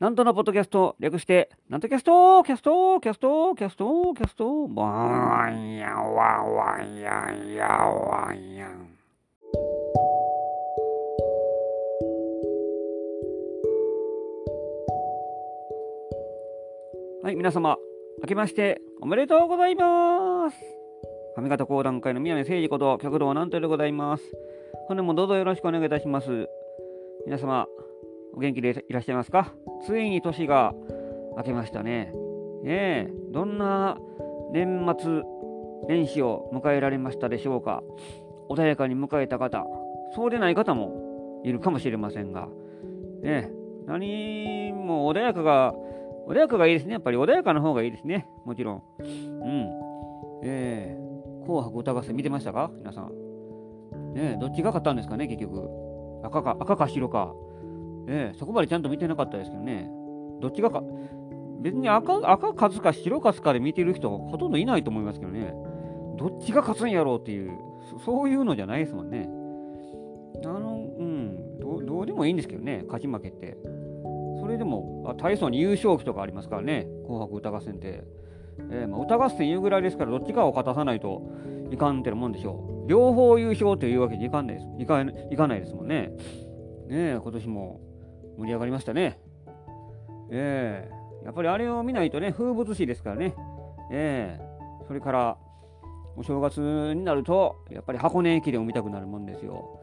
なんとのポッドキャスト、略して、なんとキャストキャストキャストキャストキャストバーンやわわややわやん。はい、皆様、明けましておめでとうございます。上方講談会の宮根誠二こと、客道なんとでございます。本年もどうぞよろしくお願いいたします。皆様、お元気でいらっしゃいますか？ついに年が明けましたね。ええどんな年末年始を迎えられましたでしょうか穏やかに迎えた方、そうでない方もいるかもしれませんが、え何も穏やかが、穏やかがいいですね。やっぱり穏やかな方がいいですね。もちろん。うん。ええ紅白歌合戦見てましたか？皆さん。ねどっちが勝ったんですかね、結局。赤か、赤か白か。ええ、そこまでちゃんと見てなかったですけどね。どっちがか、別に赤赤勝つか白勝つかで見てる人ほとんどいないと思いますけどね。どっちが勝つんやろうっていう、そういうのじゃないですもんね。あの、うん、どどうでもいいんですけどね、勝ち負けって。それでも、あ体操に優勝旗とかありますからね、紅白歌合戦って。えーまあ、歌合戦いうぐらいですから、どっちかを勝たさないといかんってなもんでしょう。両方優勝というわけにいかんないですいかいかないですもんね。ねえ、今年も盛り上がりましたね。ええー、やっぱりあれを見ないとね、風物詩ですからね。ええー、それから、お正月になると、やっぱり箱根駅伝を見たくなるもんですよ。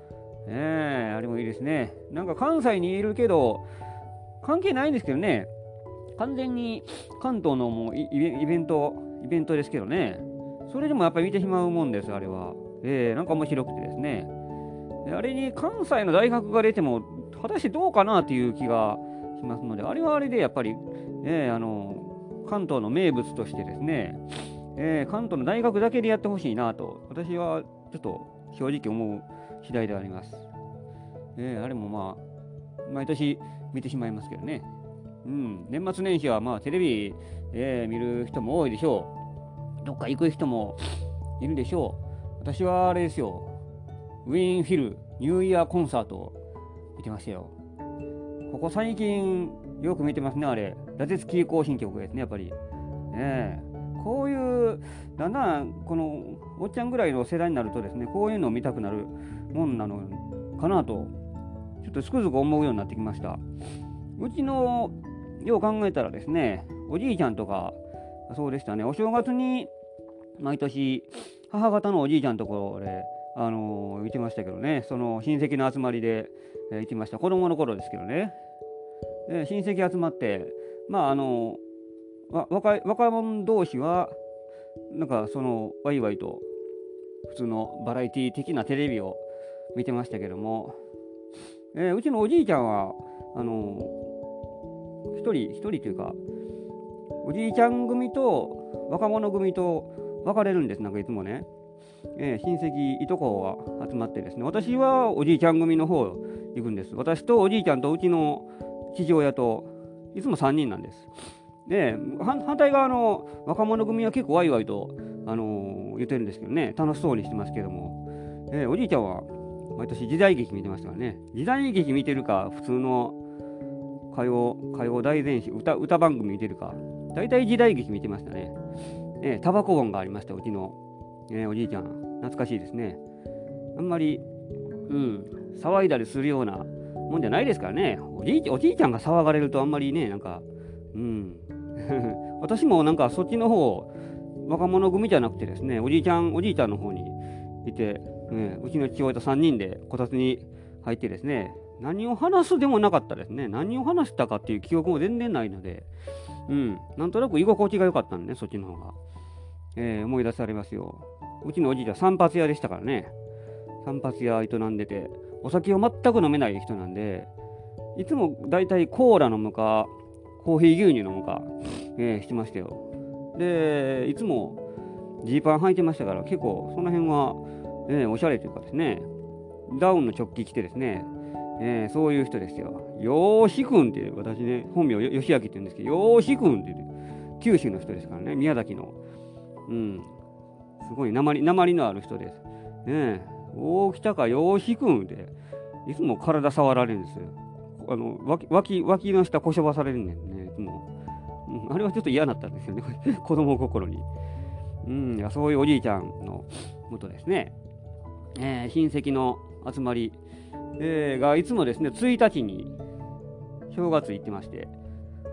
ええー、あれもいいですね。なんか関西にいるけど、関係ないんですけどね、完全に関東のもうイベント、イベントですけどね、それでもやっぱり見てしまうもんです、あれは。ええなんか面白くてですね。あれに関西の大学が出ても果たしてどうかなという気がしますので、あれはあれでやっぱり、えー、あの関東の名物としてですね、えー、関東の大学だけでやってほしいなと、私はちょっと正直思う次第であります。えー、あれもまあ、毎年見てしまいますけどね。うん、年末年始はまあテレビ、えー、見る人も多いでしょう。どっか行く人もいるでしょう。私はあれですよ。ウィーンフィルニューイヤーコンサート見てましたよ。ここ最近よく見てますね、あれ。ラテツキー行進曲ですね、やっぱり。ねこういう、だんだん、この、おっちゃんぐらいの世代になるとですね、こういうのを見たくなるもんなのかなと、ちょっとつくづく思うようになってきました。うちの、よう考えたらですね、おじいちゃんとか、そうでしたね、お正月に、毎年、母方のおじいちゃんところで、あのー、行ってましたけどね、その親戚の集まりで、えー、行きました。子供の頃ですけどね。で親戚集まって、まあ、あのー、若い若者同士は、なんかその、ワイワイと、普通のバラエティ的なテレビを見てましたけども、えー、うちのおじいちゃんは、あのー、一人、一人というか、おじいちゃん組と若者組と分かれるんです、なんかいつもね。えー、親戚いとこが集まってですね私はおじいちゃん組の方行くんです。私とおじいちゃんとうちの父親といつも3人なんです。で反対側の若者組は結構ワイワイと、あのー、言ってるんですけどね楽しそうにしてますけども、えー、おじいちゃんは毎年時代劇見てましたからね。時代劇見てるか普通の歌謡歌謡大前史歌歌番組見てるか大体時代劇見てましたね。えタバコ音がありましたうちのえ、おじいちゃん、懐かしいですね。あんまり、うん、騒いだりするようなもんじゃないですからね。おじいおじいちゃんが騒がれるとあんまりね、なんか、うん。私もなんかそっちの方、若者組じゃなくてですね、おじいちゃん、おじいちゃんの方にいて、ね、うちの父親と3人でこたつに入ってですね、何を話すでもなかったですね。何を話したかっていう記憶も全然ないので、うん、なんとなく居心地が良かったんでね、そっちの方が。えー、思い出されますよ。うちのおじいちゃん散髪屋でしたからね。散髪屋営んでて、お酒を全く飲めない人なんで、いつもだいたいコーラ飲むか、コーヒー牛乳飲むか、えー、してましたよ。で、いつもジーパン履いてましたから、結構その辺は、え、おしゃれというかですね、ダウンの直帰着てですね、えー、そういう人ですよ。よーしくんっていう、私ね、本名、吉明って言うんですけど、よーしくんって言って、九州の人ですからね、宮崎の。うん。すごい鉛鉛のある人です。ねえ、大北か洋志君で、いつも体触られるんですよ。あの脇脇脇の下こしょばされるねんね、いつも。うん、あれはちょっと嫌だったんですよね、子供心に。うん、そういうおじいちゃんのもとですね、えー、親戚の集まり、えー、がいつもですね、1日に正月行ってまして、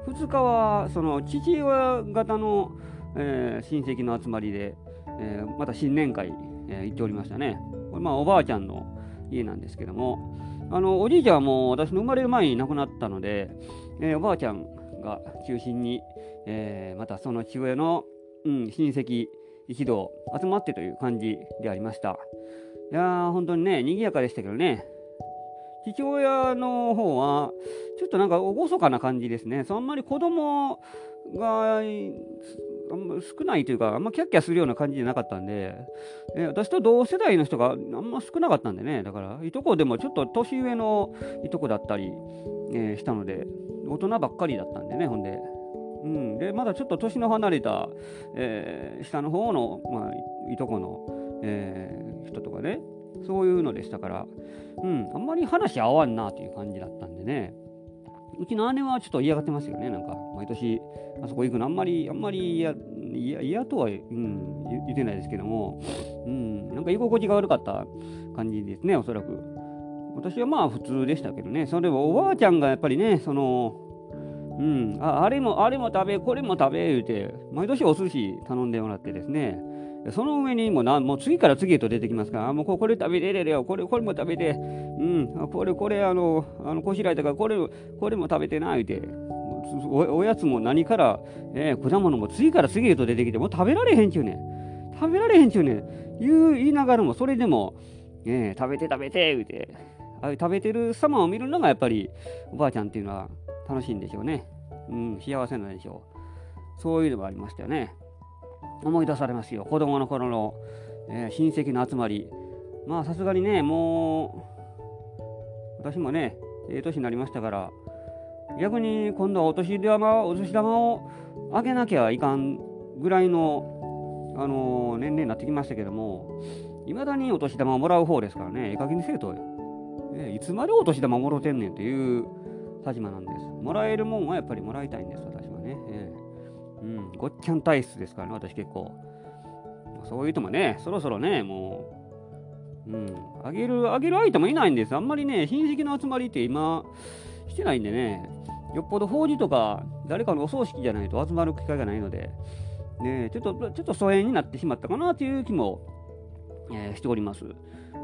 2日はその父親方の、えー、親戚の集まりで、えー、また新年会、えー、行っておりましたね。これまあおばあちゃんの家なんですけども、あのおじいちゃんはもう私の生まれる前に亡くなったので、えー、おばあちゃんが中心に、えー、またその父親の、うん、親戚一同集まってという感じでありました。いやー、本当にね、賑やかでしたけどね、父親の方は、ちょっとなんか厳かな感じですね。そんまり子供が少ないというか、あんまキャッキャするような感じじゃなかったんで、え私と同世代の人があんま少なかったんでね、だから、いとこでもちょっと年上のいとこだったり、えー、したので、大人ばっかりだったんでね、ほんで。うん、で、まだちょっと年の離れた、えー、下の方の、まあ、いとこの、えー、人とかね、そういうのでしたから、うん、あんまり話合わんなという感じだったんでね、うちの姉はちょっと嫌がってますよね、なんか、毎年、あそこ行くの、あんまり、あんまり嫌、嫌とは、うん、言ってないですけども、うん、なんか居心地が悪かった感じですね、おそらく。私はまあ普通でしたけどね、それはおばあちゃんがやっぱりね、その、うん、ああれも、あれも食べ、これも食べ、言うて、毎年お寿司頼んでもらってですね、その上にもなもう次から次へと出てきますから、もうこれ食べれるよ、これこれも食べて、うん、これ、これ、あの、あのこしらえたから、これ、これも食べてな、言うて、おおやつも何から、えー、果物も次から次へと出てきて、もう食べられへんちゅうねん。食べられへんちゅうねん。言う言いながらも、それでも、えー、食べて食べて、言うて、あ食べてる様を見るのがやっぱりおばあちゃんっていうのは楽しいんでしょうね。うん、幸せなんでしょう。そういうのがありましたよね。思い出されますよ。子供の頃の、えー、親戚の集まり。まあさすがにね、もう、私もね、ええ、年になりましたから、逆に今度はお年玉お年玉をあげなきゃいかんぐらいの、あのー、年齢になってきましたけども、いまだにお年玉をもらう方ですからね、ええ加減にせえと、えいつまでお年玉もろてんねんっていう立場なんです。もらえるもんはやっぱりもらいたいんです、私はね。えー、ごっちゃん体質ですからね、私結構。そういう人もね、そろそろね、もう、うん、あげる、あげる相手もいないんです。あんまりね、親戚の集まりって今、してないんでね、よっぽど法事とか、誰かのお葬式じゃないと集まる機会がないので、ね、ちょっと、ちょっと疎遠になってしまったかなという気も、えー、しております。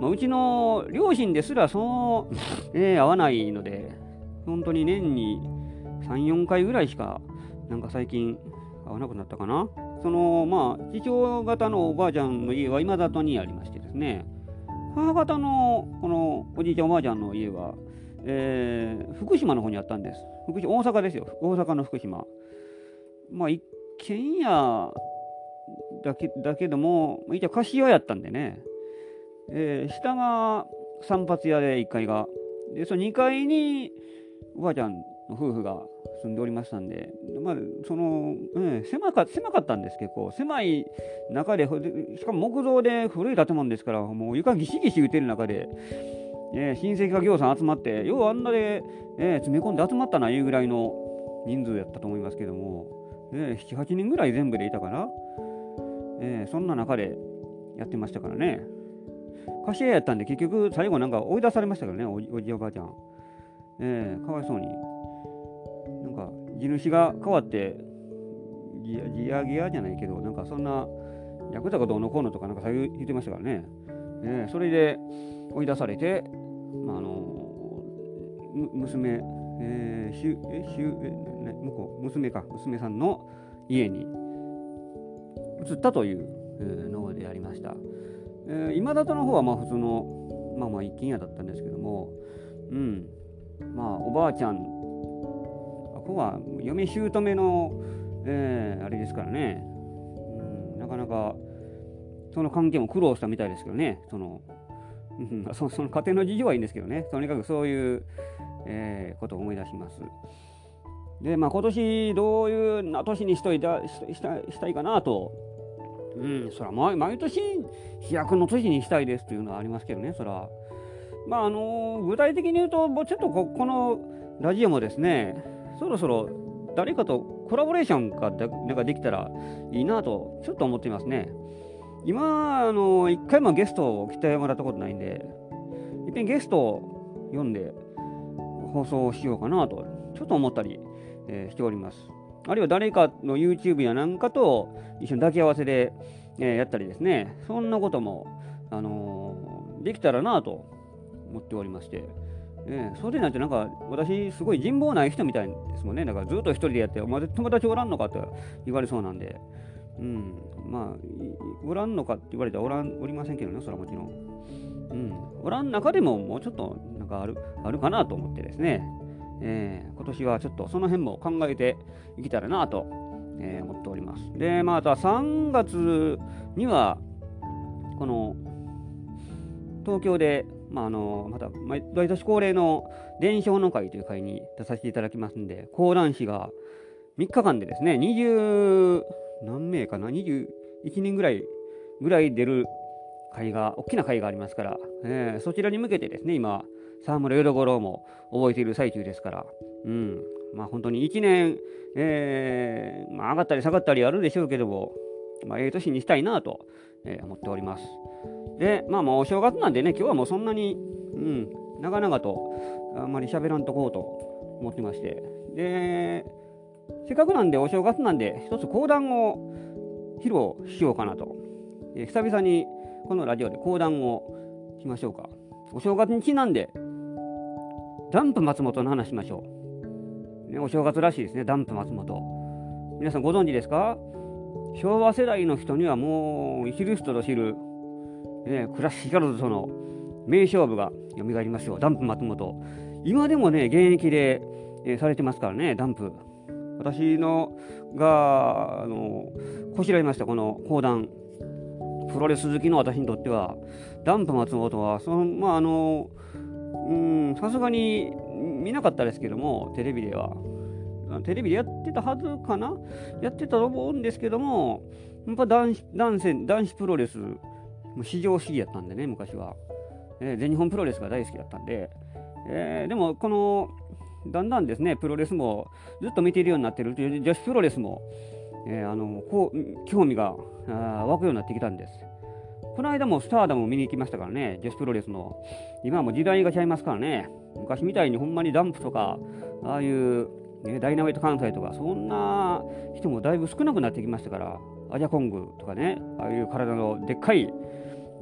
まあ、うちの両親ですら、その、えー、合わないので、本当に年に3、4回ぐらいしか、なんか最近会わなくなったかな？その、まあ、父親方のおばあちゃんの家は今里にありましてですね、母方のこのおじいちゃんおばあちゃんの家は、えー、福島の方にあったんです。福島大阪ですよ。大阪の福島。まあ、一軒家だけだけども、一応貸し屋やったんでね、えー、下が散髪屋で1階が。で、その2階におばあちゃんの夫婦が住んでおりましたんで、まあ、その、ね、狭か狭かったんです結構狭い中でしかも木造で古い建物ですからもう床ぎしぎし打てる中で、え親戚がぎょうさん集まってようあんなで、え詰め込んで集まったないうぐらいの人数やったと思いますけども、え78人ぐらい全部でいたかな、えそんな中でやってましたからね貸し屋やったんで結局最後なんか追い出されましたからねおじおばあちゃん。えー、かわいそうに。地主が変わって、ギヤギヤギヤじゃないけど、なんかそんな、ヤクザがどうのこうのとかなんかそういう言ってましたからね。え、それで追い出されて、まあ、あの娘、えー、しゅえしゅえ、ね、向こう、娘か、娘さんの家に移ったという、えー、のでありました。えー、今里の方はまあ普通の、まあまあ一軒家だったんですけども、うん、まあおばあちゃんここは嫁姑の、えー、あれですからね、うん、なかなかその関係も苦労したみたいですけどね。そのうんそその家庭の事情はいいんですけどね。とにかくそういう、えー、ことを思い出します。でまあ今年どういう年にしといたしたしたいかなと。うんそら毎毎年飛躍の年にしたいですというのはありますけどねそら。まああの具体的に言うと、ちょっとここのラジオもですね、そろそろ誰かとコラボレーションがなんかできたらいいなと、ちょっと思っていますね。今、あの、一回もゲストを来てもらったことないんで、いっぺんゲストを読んで放送しようかなと、ちょっと思ったり、えー、しております。あるいは誰かの YouTube やなんかと一緒に抱き合わせで、えー、やったりですね、そんなことも、あのー、できたらなと思っておりまして、えー、それなんてなんか私すごい人望ない人みたいですもんね。だからずっと一人でやって、お前友達おらんのかって言われそうなんで、うん、まあ、おらんのかって言われたらおらん、おりませんけどね、それはもちろん。うん、おらん中でももうちょっとなんかあるあるかなと思ってですね、えー、今年はちょっとその辺も考えていけたらなと、えー、思っております。で、また3月には、この東京で、まあ、あのまた毎年恒例の伝承の会という会に出させていただきますんで、講談師が3日間でですね、20何名かな、21人ぐらいぐらい出る会が、大きな会がありますから、えー、そちらに向けてですね、今、沢村淀五郎も覚えている最中ですから、うん、まあ本当に1年、えー、まあ、上がったり下がったりあるでしょうけども、まあ、ええ年にしたいなと、えー、思っております。で、まあまあお正月なんでね、今日はもうそんなに、うん、長々とあんまり喋らんとこうと思ってまして、で、せっかくなんでお正月なんで、一つ講談を披露しようかなと。え、久々にこのラジオで講談をしましょうか。お正月にちなんで、ダンプ松本の話しましょう。ね、お正月らしいですね、ダンプ松本。皆さんご存知ですか？昭和世代の人にはもう知る人ぞ知る、ね、クラシカルズとの名勝負が蘇りますよ、ダンプ松本。今でもね、現役で、えー、されてますからね、ダンプ。私のが、あの、こしらえました、この講談。プロレス好きの私にとっては、ダンプ松本は、その、まあ、あの、うん、さすがに見なかったですけども、テレビでは。テレビでやってたはずかな？やってたと思うんですけども、やっぱ男子男子プロレス、市場主義やったんでね、昔は。えー、全日本プロレスが大好きだったんで、えー、でも、この、だんだんですね、プロレスもずっと見ているようになってるという女子プロレスも、えー、あのこう興味が湧くようになってきたんです。この間もスターダムを見に行きましたからね、女子プロレスの。今はもう時代がちゃいますからね。昔みたいにほんまにダンプとか、ああいう、ね、ダイナマイト関西とか、そんな人もだいぶ少なくなってきましたから、アジャコングとかね、ああいう体のでっかい、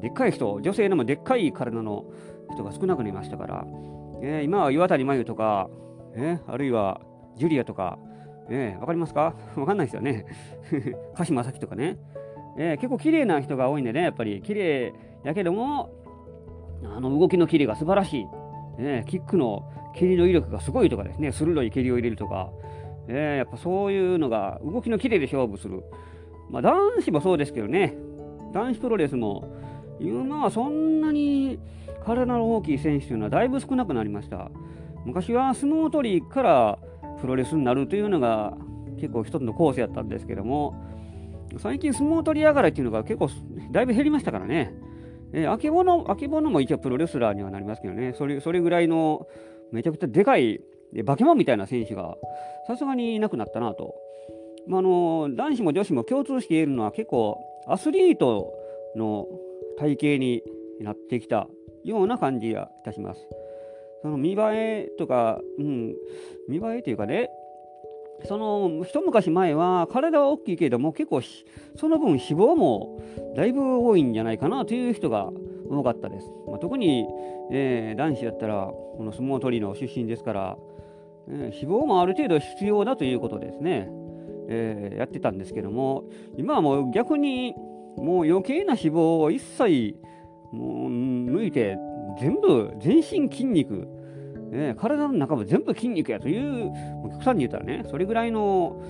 でっかい人、女性でもでっかい体の人が少なくなりましたから、えー、今は岩谷真由とか、えー、あるいはジュリアとか、えー、わかりますか？わかんないですよね。鹿島咲とかね。えー、結構綺麗な人が多いんでね、やっぱり綺麗やけども、あの動きのキレが素晴らしい。ね、キックの蹴りの威力がすごいとかですね、鋭い蹴りを入れるとか、えー、やっぱそういうのが動きのキレで勝負する。まあ男子もそうですけどね、男子プロレスも今はそんなに体の大きい選手というのはだいぶ少なくなりました。昔は相撲取りからプロレスになるというのが結構一つのコースやったんですけども、最近相撲取りやがらっていうのが結構だいぶ減りましたからね。えー、あけぼの、あけぼのも一応プロレスラーにはなりますけどね、それそれぐらいのめちゃくちゃでかい、化け物みたいな選手がさすがにいなくなったなと。まあ、あの男子も女子も共通して言えるのは結構アスリートの体型になってきたような感じがいたします。その見栄えとか、うん、見栄えというかね、その一昔前は体は大きいけれども結構その分脂肪もだいぶ多いんじゃないかなという人が多かったです。まあ、特に、えー、男子だったらこの相撲取りの出身ですから、えー、脂肪もある程度必要だということですね、えー、やってたんですけども今はもう逆にもう余計な脂肪を一切もう抜いて全部全身筋肉ね、体の中も全部筋肉やという、極端に言ったらね、それぐらいの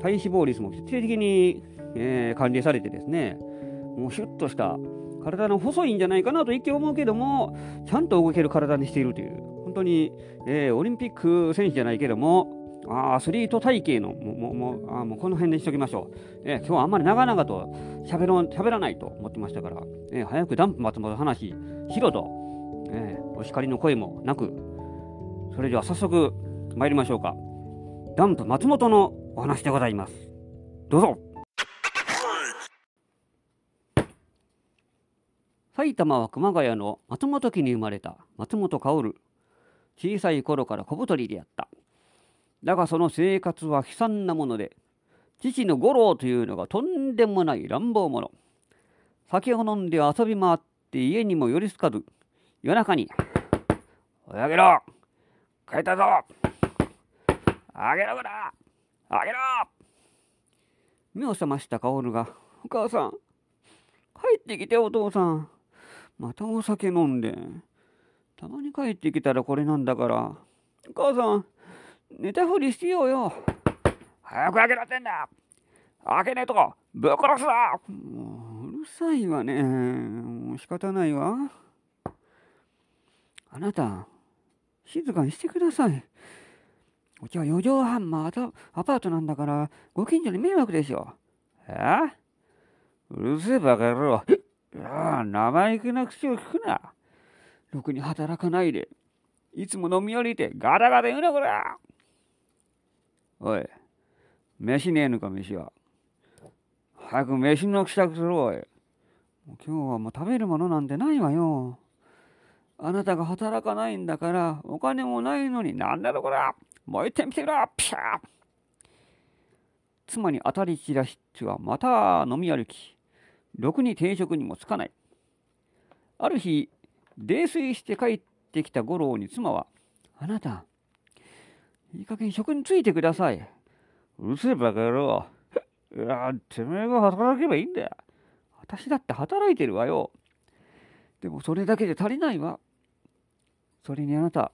体脂肪率も徹底的に、えー、管理されてですね、もうシュッとした体の細いんじゃないかなと一見思うけども、ちゃんと動ける体にしているという、本当に、えー、オリンピック選手じゃないけども、あアスリート体型の、もうもうあもうこの辺でしときましょう。えー、今日はあんまり長々と喋ろ喋らないと思ってましたから、えー、早くダンプ松本話しろと、えー、お叱りの声もなく、それでは早速参りましょうか。ダンプ松本のお話でございます。どうぞ。埼玉は熊谷の松本家に生まれた松本薫。小さい頃から小太りであった。だがその生活は悲惨なもので父の五郎というのがとんでもない乱暴者酒を飲んで遊び回って家にも寄りつかず夜中に「おいあげろ帰ったぞあげろこらあげろ!」目を覚ました薫が「お母さん帰ってきてお父さんまたお酒飲んでたまに帰ってきたらこれなんだからお母さん寝たふりしてようよ。早く開けろってんだ。開けねえとこぶっ殺すぞ。もううるさいわね。もう仕方ないわ。あなた静かにしてください。うちは4畳半もアパートなんだからご近所に迷惑でしょえ？うるせえバカ野郎。ああ生意気な口を聞くな。ろくに働かないで。いつも飲み降りてガタガタ言うなこら。おい。飯ねえのか飯は。早く飯の支度するおい。今日はもう食べるものなんてないわよ。あなたが働かないんだからお金もないのになんだろこら。もう一点見てみろ。ピシャ。ー妻に当たり散らしはまた飲み歩き。ろくに定職にもつかない。ある日泥酔して帰ってきた五郎に妻は「あなたいい加減職についてください」「うるせえバカ野郎。いやてめえが働けばいいんだよ。私だって働いてるわよ。でもそれだけで足りないわ。それにあなた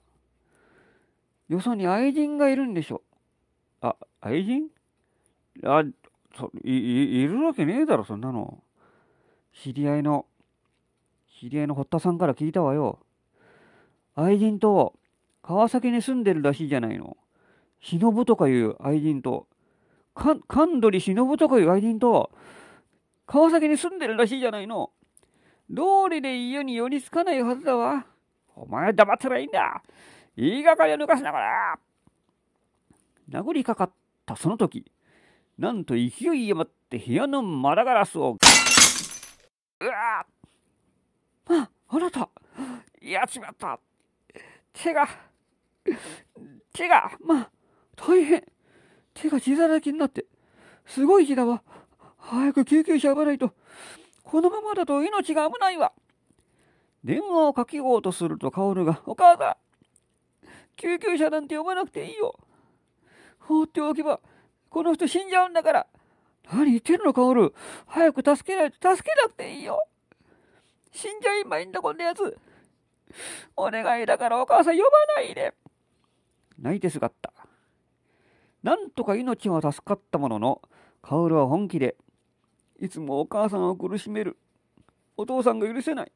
よそに愛人がいるんでしょ。あ愛人？あそいいるわけねえだろそんなの。知り合いの、知り合いの堀田さんから聞いたわよ。愛人と川崎に住んでるらしいじゃないの。忍とかいう愛人と、かん神取忍とかいう愛人と、川崎に住んでるらしいじゃないの。道理で家に寄りつかないはずだわ。お前黙ってらいいんだ。言いがかりを抜かすなから。殴りかかったその時、なんと勢い余って部屋の窓ガラスをうわああなたやっちまった手が手がまあ大変手が血だらけになってすごい血だわ早く救急車呼ばないとこのままだと命が危ないわ電話をかけようとすると薫が「お母さん救急車なんて呼ばなくていいよ放っておけばこの人死んじゃうんだから何言ってるの、カオル。早く助けないと、助けなくていいよ。死んじゃえばいいんだ、こんなやつ。お願いだからお母さん呼ばないで。泣いてすがった。なんとか命は助かったものの、カオルは本気で、いつもお母さんを苦しめる。お父さんが許せない。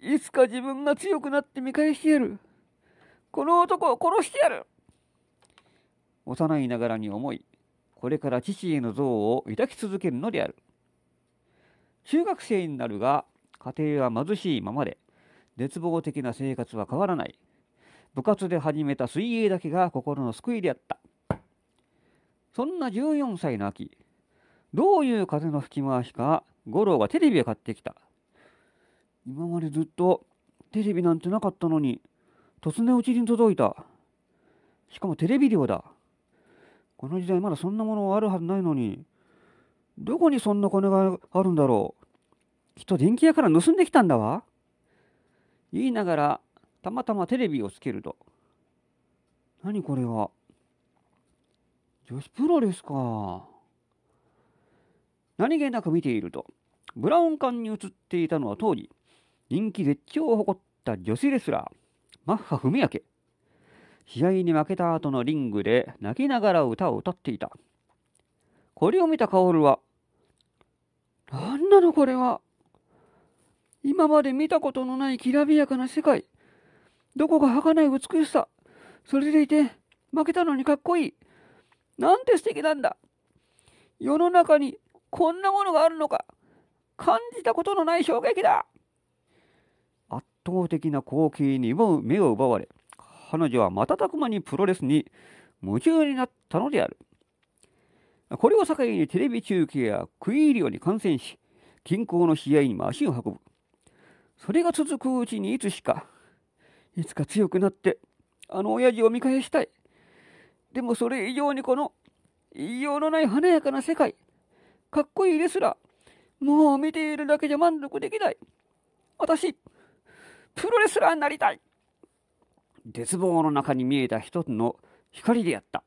いつか自分が強くなって見返してやる。この男を殺してやる。幼いながらに思い、これから父への憎悪を抱き続けるのである中学生になるが家庭は貧しいままで絶望的な生活は変わらない部活で始めた水泳だけが心の救いであったそんな14歳の秋どういう風の吹き回しか五郎がテレビを買ってきた今までずっとテレビなんてなかったのに突然うちに届いたしかもテレビ量だこの時代まだそんなものあるはずないのに、どこにそんな金があるんだろう。きっと電気屋から盗んできたんだわ。言いながら、たまたまテレビをつけると。何これは。女子プロレスか。何気なく見ていると、ブラウン管に映っていたのは当時、人気絶頂を誇った女子レスラー、マッハ文明。試合に負けた後のリングで泣きながら歌を歌っていた。これを見た薫は、何なのこれは。今まで見たことのないきらびやかな世界。どこか儚い美しさ。それでいて、負けたのにかっこいい。なんて素敵なんだ。世の中にこんなものがあるのか。感じたことのない衝撃だ。圧倒的な光景に目を奪われ、彼女は瞬く間にプロレスに夢中になったのである。これを境にテレビ中継や食い入るように観戦し、近郊の試合にも足を運ぶ。それが続くうちにいつしか、いつか強くなって、あの親父を見返したい。でもそれ以上にこの、言いようのない華やかな世界、かっこいいレスラー、もう見ているだけじゃ満足できない。私、プロレスラーになりたい。絶望の中に見えた一つの光であった。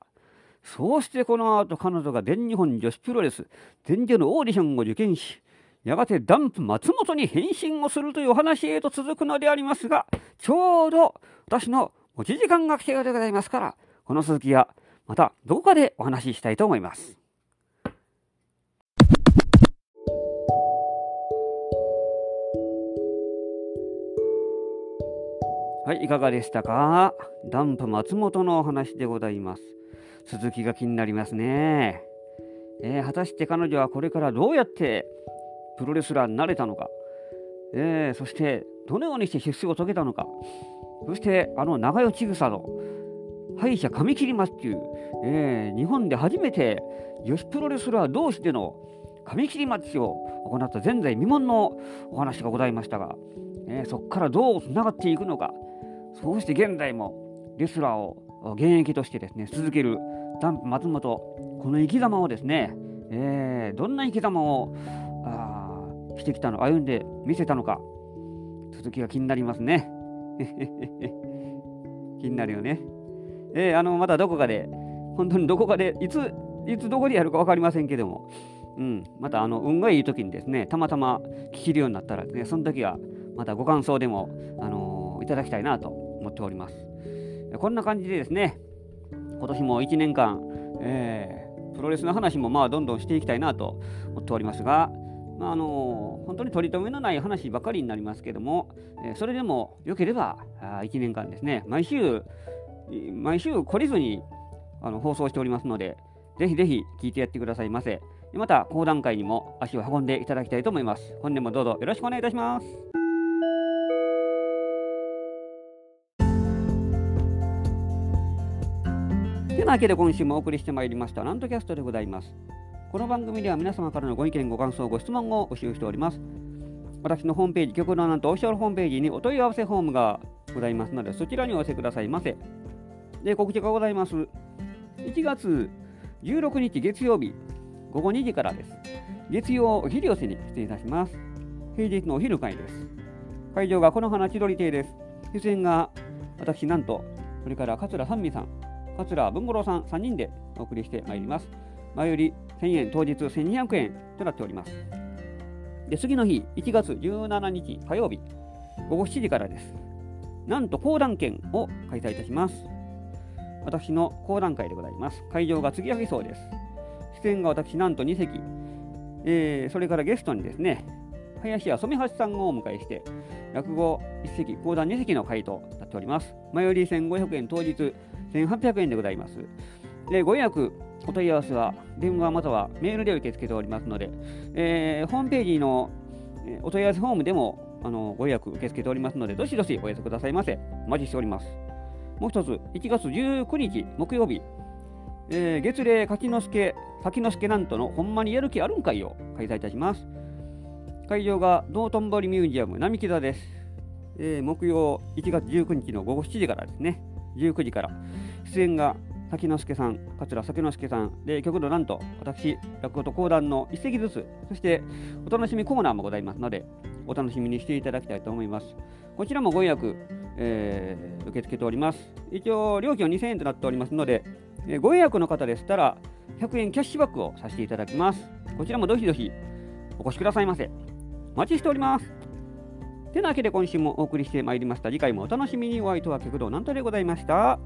そうしてこの後彼女が全日本女子プロレス全女のオーディションを受験し、やがてダンプ松本に変身をするという話へと続くのでありますが、ちょうど私の持ち時間が来たようでございますから、この続きはまたどこかでお話ししたいと思います。はい、いかがでしたか？ダンプ松本のお話でございます。続きが気になりますね。えー、果たして彼女はこれからどうやってプロレスラーになれたのか、えー、そしてどのようにして出世を遂げたのか、そしてあの長与千草の敗者髪切りますっていう、えー、日本で初めて女子プロレスラー同士での髪切りマッチを行った前代未聞のお話がございましたが、えー、そこからどうつながっていくのか。そうして現在もレスラーを現役としてですね続けるダンプ松本この生き様をですね、えー、どんな生き様をあしてきたの歩んで見せたのか。続きが気になりますね。気になるよね。えー、あのまたどこかで本当にどこかでいついつどこでやるか分かりませんけども、うん、またあの運がいい時にですねたまたま聞けるようになったらねその時はまたご感想でも、あのー、いただきたいなと思っております。こんな感じでですね今年も1年間、えー、プロレスの話もまあどんどんしていきたいなと思っておりますが、まあ、あの、本当に取り留めのない話ばかりになりますけども、え、それでもよければあ1年間ですね毎週毎週懲りずにあの放送しておりますので、ぜひぜひ聞いてやってくださいませ。また、講談会にも足を運んでいただきたいと思います。本年もどうぞよろしくお願いいたします。てなわけで今週もお送りしてまいりました、なんとキャストでございます。この番組では皆様からのご意見、ご感想、ご質問を募集しております。私のホームページ、曲のなんとオフィシャルホームページにお問い合わせフォームがございますので、そちらにお寄せくださいませ。で、告知がございます。1月16日月曜日、午後2時からです。月曜お昼寄せに出演いたします。平日のお昼会です。会場がこの花千鳥亭です。出演が私、なんと、それから桂三味さん、桂文五郎さん3人でお送りしてまいります。前より1000円、当日1200円となっております。で、次の日、1月17日火曜日、午後7時からです。なんと講談券を開催いたします。私の講談会でございます。会場が継ぎはぎそうです。出演が私、なんと2席、えー、それからゲストにですね、林家染橋さんをお迎えして、落語1席、講談2席の会となっております。前より1500円、当日1800円でございます。でご予約、お問い合わせは電話またはメールで受け付けておりますので、えー、ホームページのお問い合わせフォームでもあのご予約受け付けておりますので、どしどしお寄せくださいませ。お待ちしております。もう一つ、1月19日木曜日、えー、月齢柿之助、柿之助なんとのほんまにやる気あるんかいを開催いたします。会場が道頓堀ミュージアム並木座です。えー、木曜1月19日の午後7時からですね、19時から、出演が滝之助さん、桂酒之助さん、で、極度なんと、私、落語と講談の一席ずつ、そしてお楽しみコーナーもございますので、お楽しみにしていただきたいと思います。こちらもご予約、えー、受け付けております。一応、料金は2000円となっておりますので、えー、ご予約の方でしたら、100円キャッシュバックをさせていただきます。こちらもどひどひお越しくださいませ。お待ちしております。てなわけで今週もお送りしてまいりました。次回もお楽しみにお相手は極道なんとでございました。